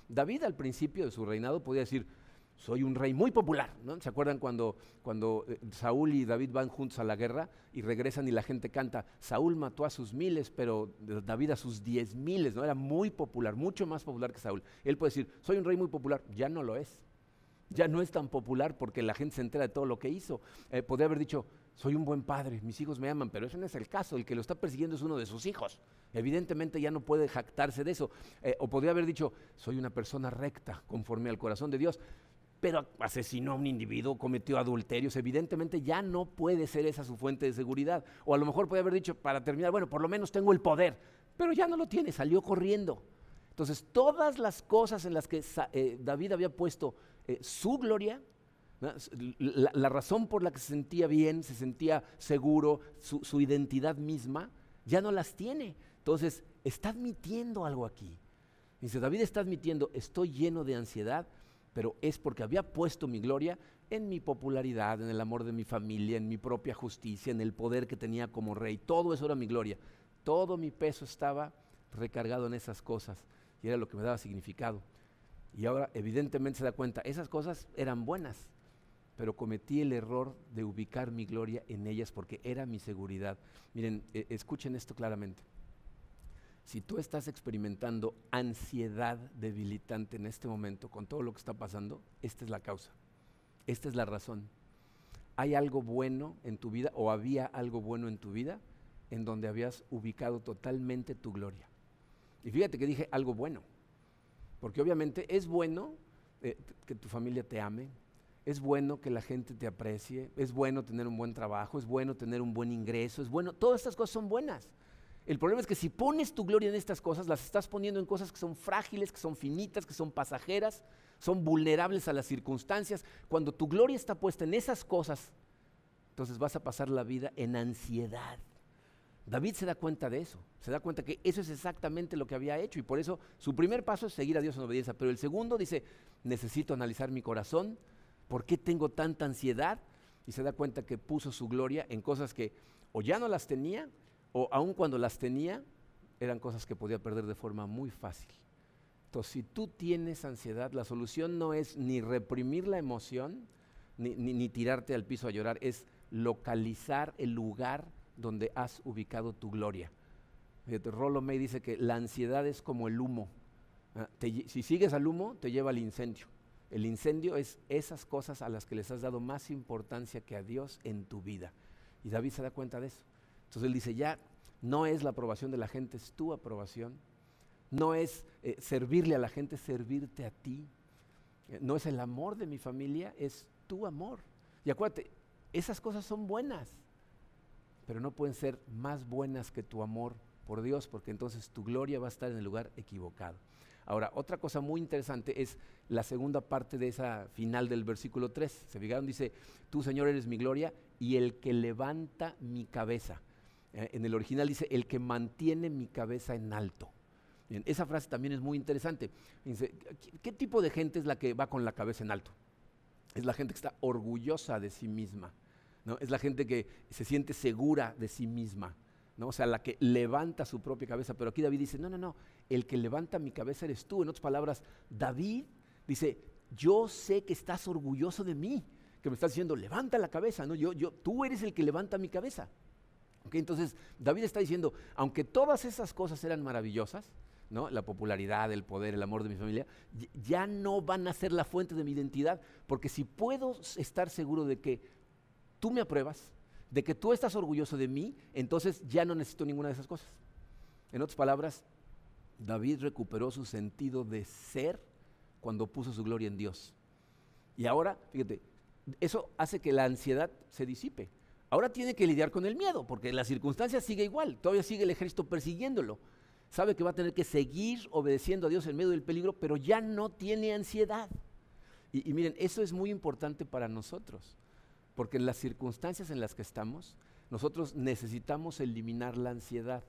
David al principio de su reinado podía decir, soy un rey muy popular. ¿no? ¿Se acuerdan cuando, cuando eh, Saúl y David van juntos a la guerra y regresan y la gente canta, Saúl mató a sus miles, pero David a sus diez miles, ¿no? Era muy popular, mucho más popular que Saúl. Él puede decir, soy un rey muy popular, ya no lo es. Ya no es tan popular porque la gente se entera de todo lo que hizo. Eh, podría haber dicho, soy un buen padre, mis hijos me aman, pero ese no es el caso, el que lo está persiguiendo es uno de sus hijos. Evidentemente ya no puede jactarse de eso. Eh, o podría haber dicho, soy una persona recta, conforme al corazón de Dios pero asesinó a un individuo, cometió adulterios, evidentemente ya no puede ser esa su fuente de seguridad. O a lo mejor puede haber dicho, para terminar, bueno, por lo menos tengo el poder, pero ya no lo tiene, salió corriendo. Entonces, todas las cosas en las que eh, David había puesto eh, su gloria, la, razón por la que se sentía bien, se sentía seguro, su, su identidad misma, ya no las tiene. Entonces, está admitiendo algo aquí. Dice, David está admitiendo, estoy lleno de ansiedad, pero es porque había puesto mi gloria en mi popularidad, en el amor de mi familia, en mi propia justicia, en el poder que tenía como rey. Todo eso era mi gloria. Todo mi peso estaba recargado en esas cosas y era lo que me daba significado. Y ahora evidentemente se da cuenta, esas cosas eran buenas, pero cometí el error de ubicar mi gloria en ellas porque era mi seguridad. Miren, e, escuchen esto claramente. Si tú estás experimentando ansiedad debilitante en este momento con todo lo que está pasando, esta es la causa. Esta es la razón. ¿Hay algo bueno en tu vida o había algo bueno en tu vida en donde habías ubicado totalmente tu gloria? Y fíjate que dije algo bueno, porque obviamente es bueno eh, que tu familia te ame, es bueno que la gente te aprecie, es bueno tener un buen trabajo, es bueno tener un buen ingreso, es bueno, todas estas cosas son buenas. El problema es que si pones tu gloria en estas cosas, las estás poniendo en cosas que son frágiles, que son finitas, que son pasajeras, son vulnerables a las circunstancias. Cuando tu gloria está puesta en esas cosas, entonces vas a pasar la vida en ansiedad. David se da cuenta de eso, se da cuenta que eso es exactamente lo que había hecho y por eso su primer paso es seguir a Dios en obediencia, pero el segundo dice, necesito analizar mi corazón, ¿por qué tengo tanta ansiedad? Y se da cuenta que puso su gloria en cosas que o ya no las tenía o aun cuando las tenía, eran cosas que podía perder de forma muy fácil. Entonces, si tú tienes ansiedad, la solución no es ni reprimir la emoción, ni, tirarte al piso a llorar, es localizar el lugar donde has ubicado tu gloria. Rollo May dice que la ansiedad es como el humo. Ah, si sigues al humo, te lleva al incendio. El incendio es esas cosas a las que les has dado más importancia que a Dios en tu vida. Y David se da cuenta de eso. Entonces él dice, ya no es la aprobación de la gente, es tu aprobación. No es eh, servirle a la gente, es servirte a ti. Eh, no es el amor de mi familia, es tu amor. Y acuérdate, esas cosas son buenas, pero no pueden ser más buenas que tu amor por Dios, porque entonces tu gloria va a estar en el lugar equivocado. Ahora, otra cosa muy interesante es la segunda parte de esa final del versículo 3. Se fijaron, dice, tú Señor eres mi gloria y el que levanta mi cabeza. Eh, en el original dice, el que mantiene mi cabeza en alto. esa frase también es muy interesante. ¿qué tipo de gente es la que va con la cabeza en alto? Es la gente que está orgullosa de sí misma. ¿No? Es la gente que se siente segura de sí misma. ¿no? O sea, la que levanta su propia cabeza. Pero aquí David dice, no, no, no, el que levanta mi cabeza eres tú. En otras palabras, David dice, yo sé que estás orgulloso de mí, que me estás diciendo, levanta la cabeza, ¿no? Yo, yo, tú eres el que levanta mi cabeza. Entonces, David está diciendo, aunque todas esas cosas eran maravillosas, ¿no? la popularidad, el poder, el amor de mi familia, ya no van a ser la fuente de mi identidad, porque si puedo estar seguro de que tú me apruebas, de que tú estás orgulloso de mí, entonces ya no necesito ninguna de esas cosas. En otras palabras, David recuperó su sentido de ser cuando puso su gloria en Dios. Y ahora, fíjate, eso hace que la ansiedad se disipe. Ahora tiene que lidiar con el miedo, porque la circunstancia sigue igual, todavía sigue el ejército persiguiéndolo. Sabe que va a tener que seguir obedeciendo a Dios en medio del peligro, pero ya no tiene ansiedad. Y, y miren, eso es muy importante para nosotros, porque en las circunstancias en las que estamos, nosotros necesitamos eliminar la ansiedad.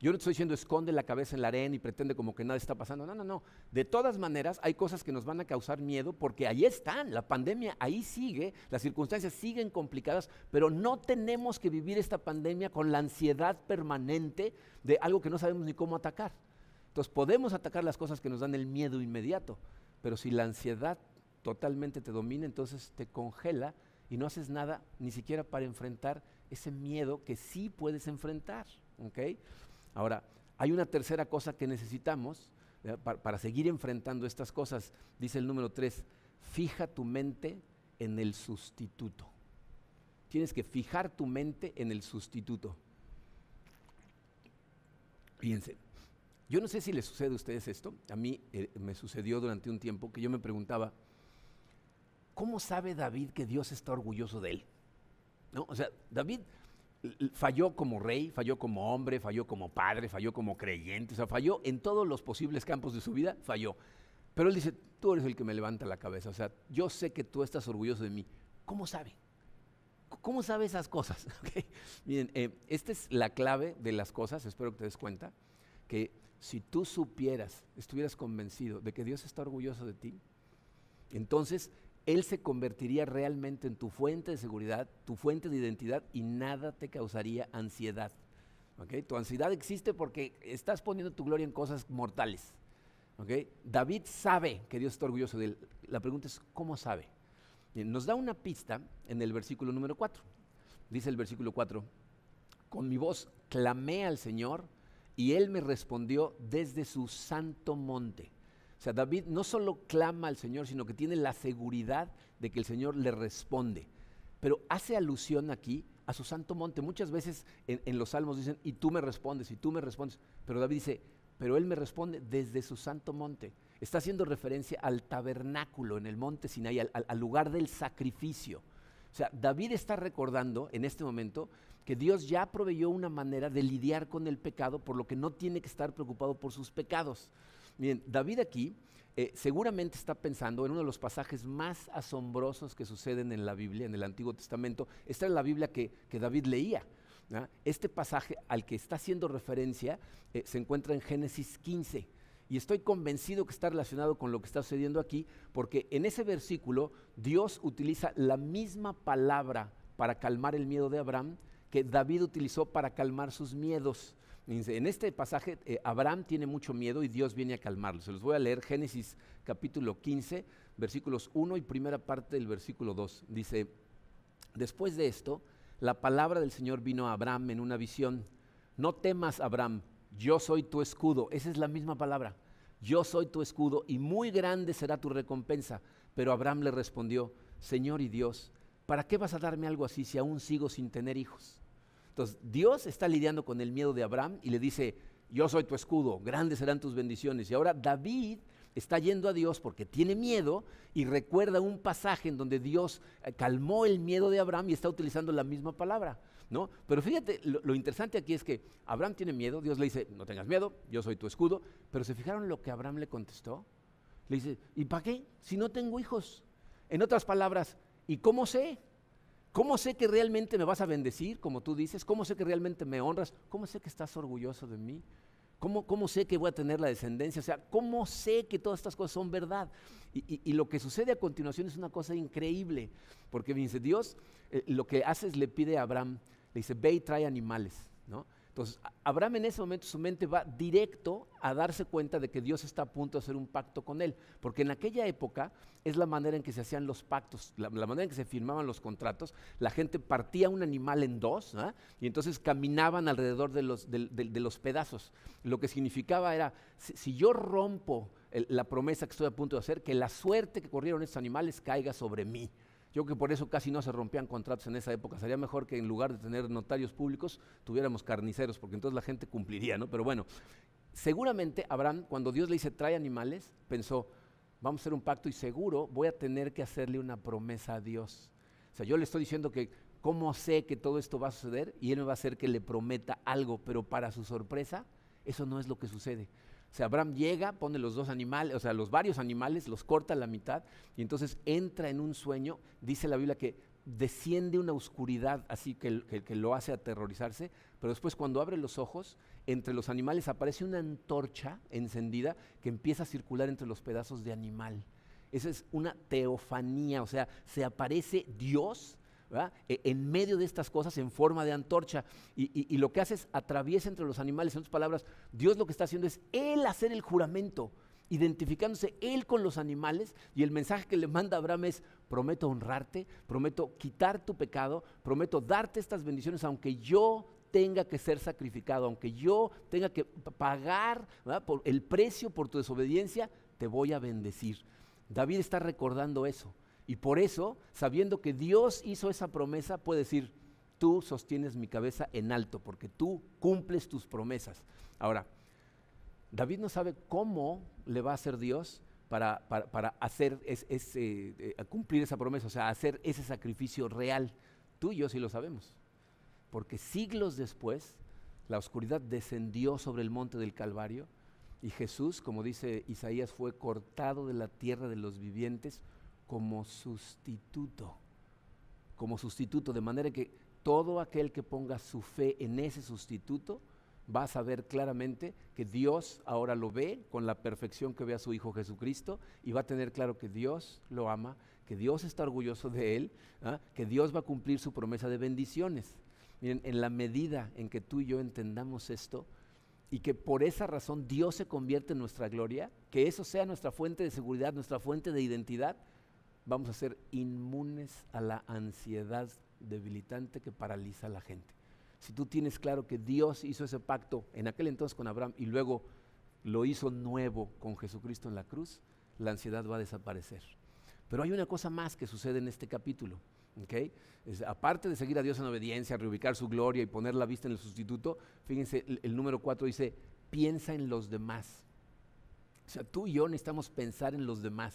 Yo no estoy diciendo esconde la cabeza en la arena y pretende como que nada está pasando. No, no, no. De todas maneras, hay cosas que nos van a causar miedo porque ahí están. La pandemia ahí sigue, las circunstancias siguen complicadas, pero no tenemos que vivir esta pandemia con la ansiedad permanente de algo que no sabemos ni cómo atacar. Entonces podemos atacar las cosas que nos dan el miedo inmediato, pero si la ansiedad totalmente te domina, entonces te congela y no haces nada ni siquiera para enfrentar ese miedo que sí puedes enfrentar. Ahora, hay una tercera cosa que necesitamos para, seguir enfrentando estas cosas. Dice el número tres, fija tu mente en el sustituto. Tienes que fijar tu mente en el sustituto. Fíjense, yo no sé si les sucede a ustedes esto, a mí eh, me sucedió durante un tiempo que yo me preguntaba, ¿cómo sabe David que Dios está orgulloso de él? ¿No? O sea, David falló como rey, falló como hombre, falló como padre, falló como creyente, o sea, falló en todos los posibles campos de su vida, falló. Pero él dice, tú eres el que me levanta la cabeza, o sea, yo sé que tú estás orgulloso de mí. ¿Cómo sabe? ¿Cómo sabe esas cosas? Miren, eh, esta es la clave de las cosas, espero que te des cuenta, que si tú supieras, estuvieras convencido de que Dios está orgulloso de ti, entonces Él se convertiría realmente en tu fuente de seguridad, tu fuente de identidad y nada te causaría ansiedad. Tu ansiedad existe porque estás poniendo tu gloria en cosas mortales. David sabe que Dios está orgulloso de él. La pregunta es, ¿cómo sabe? nos da una pista en el versículo número 4. Dice el versículo 4, con mi voz clamé al Señor y Él me respondió desde su santo monte. Sea, David no solo clama al Señor, sino que tiene la seguridad de que el Señor le responde. Pero hace alusión aquí a su santo monte. Muchas veces en, los salmos dicen, y tú me respondes, y tú me respondes. Pero David dice, pero Él me responde desde su santo monte. Está haciendo referencia al tabernáculo en el monte Sinai, al, al, lugar del sacrificio. O sea, David está recordando en este momento que Dios ya proveyó una manera de lidiar con el pecado, por lo que no tiene que estar preocupado por sus pecados. Miren, David aquí eh, seguramente está pensando en uno de los pasajes más asombrosos que suceden en la Biblia, en el Antiguo Testamento. Esta es la Biblia que, David leía. Este pasaje al que está haciendo referencia eh, se encuentra en Génesis 15. Y estoy convencido que está relacionado con lo que está sucediendo aquí, porque en ese versículo Dios utiliza la misma palabra para calmar el miedo de Abraham que David utilizó para calmar sus miedos. En este pasaje eh, Abraham tiene mucho miedo y Dios viene a calmarlo. Se los voy a leer Génesis capítulo 15, versículos 1 y primera parte del versículo 2. Dice, después de esto, la palabra del Señor vino a Abraham en una visión. No temas, Abraham, yo soy tu escudo. Esa es la misma palabra. Yo soy tu escudo y muy grande será tu recompensa. Pero Abraham le respondió, Señor y Dios, ¿para qué vas a darme algo así si aún sigo sin tener hijos? Entonces, Dios está lidiando con el miedo de Abraham y le dice, yo soy tu escudo, grandes serán tus bendiciones. Y ahora David está yendo a Dios porque tiene miedo y recuerda un pasaje en donde Dios eh, calmó el miedo de Abraham y está utilizando la misma palabra. ¿no? Pero fíjate, lo, interesante aquí es que Abraham tiene miedo, Dios le dice, no tengas miedo, yo soy tu escudo, pero ¿se fijaron lo que Abraham le contestó? Le dice, ¿y para qué? Si no tengo hijos. En otras palabras, ¿y cómo sé? ¿Cómo sé que realmente me vas a bendecir, como tú dices? ¿Cómo sé que realmente me honras? ¿Cómo sé que estás orgulloso de mí? ¿Cómo, sé que voy a tener la descendencia? O sea, ¿cómo sé que todas estas cosas son verdad? Y, lo que sucede a continuación es una cosa increíble, porque dice, Dios eh, lo que hace es le pide a Abraham, le dice, ve y trae animales, ¿no? Entonces, Abraham en ese momento su mente va directo a darse cuenta de que Dios está a punto de hacer un pacto con él, porque en aquella época es la manera en que se hacían los pactos, la, manera en que se firmaban los contratos, la gente partía un animal en dos ¿ah? y entonces caminaban alrededor de los, de, los, pedazos. Lo que significaba era, si, yo rompo la promesa que estoy a punto de hacer, que la suerte que corrieron estos animales caiga sobre mí. Yo creo que por eso casi no se rompían contratos en esa época. Sería mejor que en lugar de tener notarios públicos, tuviéramos carniceros, porque entonces la gente cumpliría, ¿no? Pero bueno, seguramente Abraham, cuando Dios le dice trae animales, pensó, vamos a hacer un pacto y seguro voy a tener que hacerle una promesa a Dios. O sea, yo le estoy diciendo que cómo sé que todo esto va a suceder y él me va a hacer que le prometa algo, pero para su sorpresa, eso no es lo que sucede. O sea, Abraham llega, pone los dos animales, o sea, los varios animales, los corta a la mitad y entonces entra en un sueño. Dice la Biblia que desciende una oscuridad así que, que, lo hace aterrorizarse, pero después cuando abre los ojos, entre los animales aparece una antorcha encendida que empieza a circular entre los pedazos de animal. Esa es una teofanía, o sea, se aparece Dios e, en medio de estas cosas en forma de antorcha. Y, lo que hace es atraviesa entre los animales. En otras palabras, Dios lo que está haciendo es Él hacer el juramento, identificándose Él con los animales. Y el mensaje que le manda Abraham es, prometo honrarte, prometo quitar tu pecado, prometo darte estas bendiciones, aunque yo tenga que ser sacrificado, aunque yo tenga que pagar el precio por tu desobediencia, te voy a bendecir. David está recordando eso. Y por eso, sabiendo que Dios hizo esa promesa, puede decir, tú sostienes mi cabeza en alto, porque tú cumples tus promesas. Ahora, David no sabe cómo le va a hacer Dios para, hacer eh, cumplir esa promesa, o sea, hacer ese sacrificio real. Tú y yo sí lo sabemos. porque siglos después la oscuridad descendió sobre el monte del Calvario y Jesús, como dice Isaías, fue cortado de la tierra de los vivientes como sustituto, como sustituto, de manera que todo aquel que ponga su fe en ese sustituto va a saber claramente que Dios ahora lo ve con la perfección que ve a su Hijo Jesucristo y va a tener claro que Dios lo ama, que Dios está orgulloso de él, ¿ah? que Dios va a cumplir su promesa de bendiciones. Miren, en la medida en que tú y yo entendamos esto y que por esa razón Dios se convierte en nuestra gloria, que eso sea nuestra fuente de seguridad, nuestra fuente de identidad, vamos a ser inmunes a la ansiedad debilitante que paraliza a la gente. Si tú tienes claro que Dios hizo ese pacto en aquel entonces con Abraham y luego lo hizo nuevo con Jesucristo en la cruz, la ansiedad va a desaparecer. Pero hay una cosa más que sucede en este capítulo. aparte de seguir a Dios en obediencia, reubicar su gloria y poner la vista en el sustituto, fíjense, el, el número cuatro dice, piensa en los demás. O sea, tú y yo necesitamos pensar en los demás.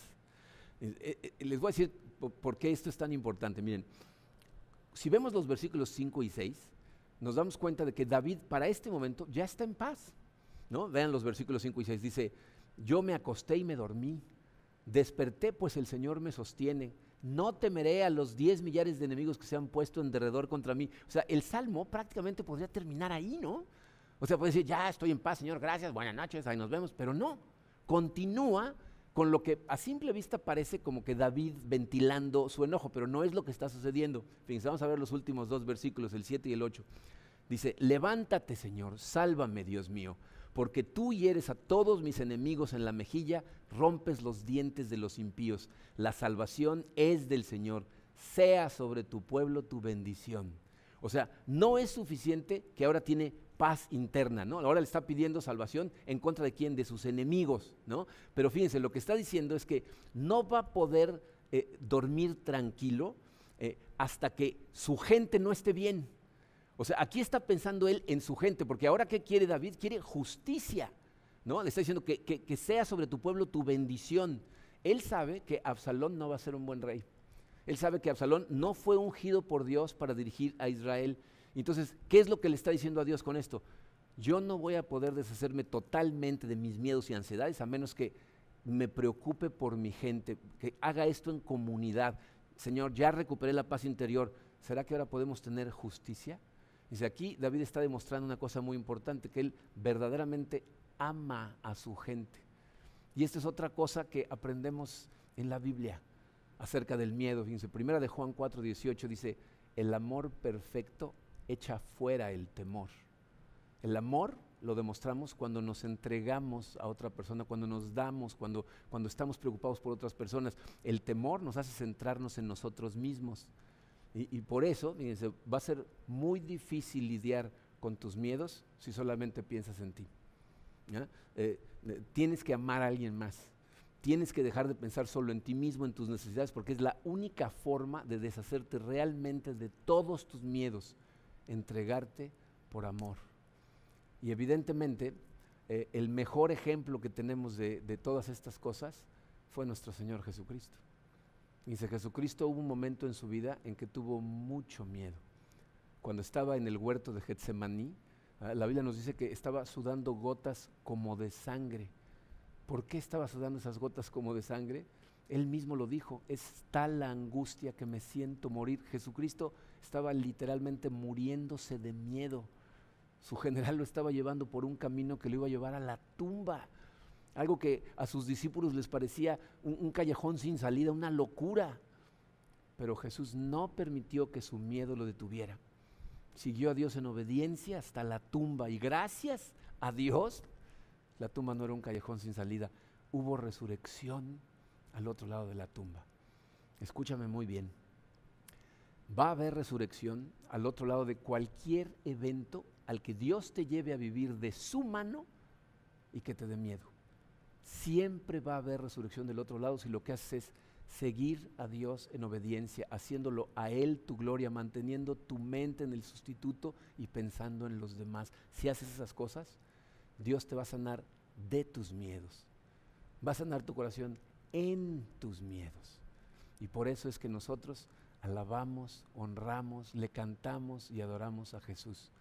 Eh, eh, les voy a decir por, qué esto es tan importante. Miren, si vemos los versículos 5 y 6, nos damos cuenta de que David para este momento ya está en paz. ¿no? Vean los versículos 5 y 6. Dice, yo me acosté y me dormí. Desperté pues el Señor me sostiene. No temeré a los 10 millares de enemigos que se han puesto en derredor contra mí. O sea, el salmo prácticamente podría terminar ahí, ¿no? O sea, puede decir, ya estoy en paz, Señor, gracias, buenas noches, ahí nos vemos. Pero no, continúa con lo que a simple vista parece como que David ventilando su enojo, pero no es lo que está sucediendo. Fíjense, vamos a ver los últimos dos versículos, el 7 y el 8. Dice, levántate Señor, sálvame Dios mío, porque tú hieres a todos mis enemigos en la mejilla, rompes los dientes de los impíos. La salvación es del Señor, sea sobre tu pueblo tu bendición. O sea, no es suficiente que ahora tiene paz interna, ¿no? Ahora le está pidiendo salvación en contra de quién, de sus enemigos, ¿no? Pero fíjense, lo que está diciendo es que no va a poder eh, dormir tranquilo eh, hasta que su gente no esté bien. O sea, aquí está pensando él en su gente, porque ahora ¿qué quiere David? Quiere justicia, ¿no? Le está diciendo que, que sea sobre tu pueblo tu bendición. Él sabe que Absalón no va a ser un buen rey. Él sabe que Absalón no fue ungido por Dios para dirigir a Israel entonces, ¿qué es lo que le está diciendo a Dios con esto? Yo no voy a poder deshacerme totalmente de mis miedos y ansiedades a menos que me preocupe por mi gente, que haga esto en comunidad. Señor, ya recuperé la paz interior. ¿Será que ahora podemos tener justicia? Dice aquí, David está demostrando una cosa muy importante, que él verdaderamente ama a su gente. Y esta es otra cosa que aprendemos en la Biblia acerca del miedo. Fíjense, primera de Juan 4, 18 dice, el amor perfecto echa fuera el temor. El amor lo demostramos cuando nos entregamos a otra persona, cuando nos damos, cuando, cuando estamos preocupados por otras personas. El temor nos hace centrarnos en nosotros mismos. Y, por eso, fíjense, va a ser muy difícil lidiar con tus miedos si solamente piensas en ti. Eh, eh, tienes que amar a alguien más. Tienes que dejar de pensar solo en ti mismo, en tus necesidades, porque es la única forma de deshacerte realmente de todos tus miedos entregarte por amor. Y evidentemente, eh, el mejor ejemplo que tenemos de, de, todas estas cosas fue nuestro Señor Jesucristo. Dice, Jesucristo hubo un momento en su vida en que tuvo mucho miedo. Cuando estaba en el huerto de Getsemaní, ah, la Biblia nos dice que estaba sudando gotas como de sangre. ¿Por qué estaba sudando esas gotas como de sangre? Él mismo lo dijo, es tal la angustia que me siento morir. Jesucristo estaba literalmente muriéndose de miedo. Su general lo estaba llevando por un camino que lo iba a llevar a la tumba. Algo que a sus discípulos les parecía un, callejón sin salida, una locura. Pero Jesús no permitió que su miedo lo detuviera. Siguió a Dios en obediencia hasta la tumba. Y gracias a Dios, la tumba no era un callejón sin salida. Hubo resurrección al otro lado de la tumba. Escúchame muy bien. Va a haber resurrección al otro lado de cualquier evento al que Dios te lleve a vivir de su mano y que te dé miedo. Siempre va a haber resurrección del otro lado si lo que haces es seguir a Dios en obediencia, haciéndolo a Él tu gloria, manteniendo tu mente en el sustituto y pensando en los demás. Si haces esas cosas, Dios te va a sanar de tus miedos. Va a sanar tu corazón en tus miedos. Y por eso es que nosotros alabamos, honramos, le cantamos y adoramos a Jesús.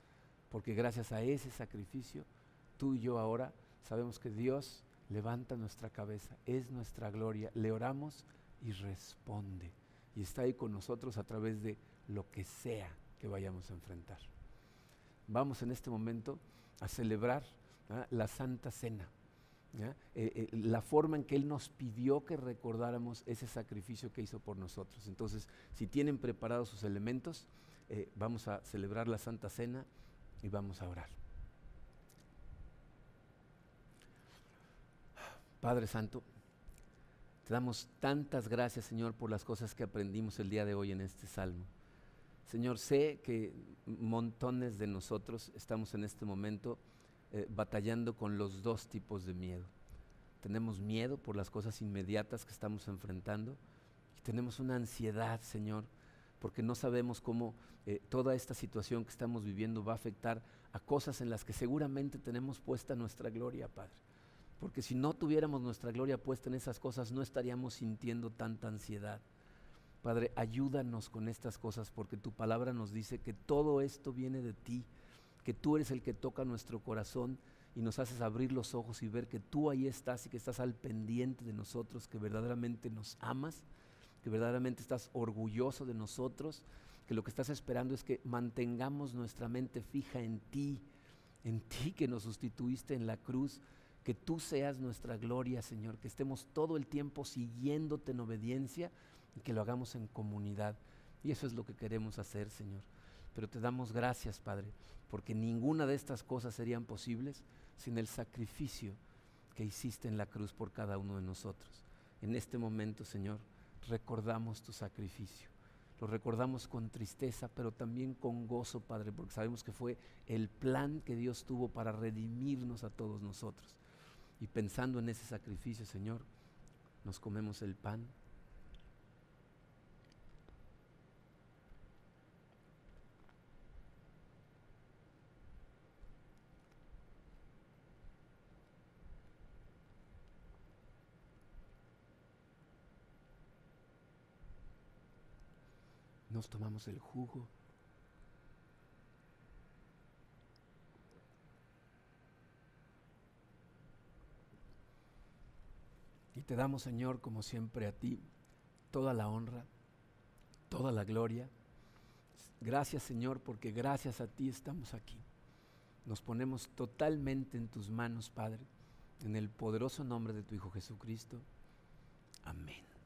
Porque gracias a ese sacrificio, tú y yo ahora sabemos que Dios levanta nuestra cabeza, es nuestra gloria, le oramos y responde. Y está ahí con nosotros a través de lo que sea que vayamos a enfrentar. Vamos en este momento a celebrar la Santa Cena. Eh, eh, la forma en que Él nos pidió que recordáramos ese sacrificio que hizo por nosotros. Entonces, si tienen preparados sus elementos, eh, vamos a celebrar la Santa Cena y vamos a orar. Padre Santo, te damos tantas gracias, Señor, por las cosas que aprendimos el día de hoy en este salmo. Señor, sé que montones de nosotros estamos en este momento eh, batallando con los dos tipos de miedo. Tenemos miedo por las cosas inmediatas que estamos enfrentando y tenemos una ansiedad, Señor, porque no sabemos cómo eh, toda esta situación que estamos viviendo va a afectar a cosas en las que seguramente tenemos puesta nuestra gloria, Padre. Porque si no tuviéramos nuestra gloria puesta en esas cosas, no estaríamos sintiendo tanta ansiedad. Padre, ayúdanos con estas cosas porque tu palabra nos dice que todo esto viene de ti que tú eres el que toca nuestro corazón y nos haces abrir los ojos y ver que tú ahí estás y que estás al pendiente de nosotros, que verdaderamente nos amas, que verdaderamente estás orgulloso de nosotros, que lo que estás esperando es que mantengamos nuestra mente fija en ti, en ti que nos sustituiste en la cruz, que tú seas nuestra gloria, Señor, que estemos todo el tiempo siguiéndote en obediencia y que lo hagamos en comunidad. Y eso es lo que queremos hacer, Señor. Pero te damos gracias, Padre, porque ninguna de estas cosas serían posibles sin el sacrificio que hiciste en la cruz por cada uno de nosotros. En este momento, Señor, recordamos tu sacrificio. Lo recordamos con tristeza, pero también con gozo, Padre, porque sabemos que fue el plan que Dios tuvo para redimirnos a todos nosotros. Y pensando en ese sacrificio, Señor, nos comemos el pan nos tomamos el jugo. Y te damos, Señor, como siempre a ti, toda la honra, toda la gloria. Gracias, Señor, porque gracias a ti estamos aquí. Nos ponemos totalmente en tus manos, Padre, en el poderoso nombre de tu Hijo Jesucristo. Amén.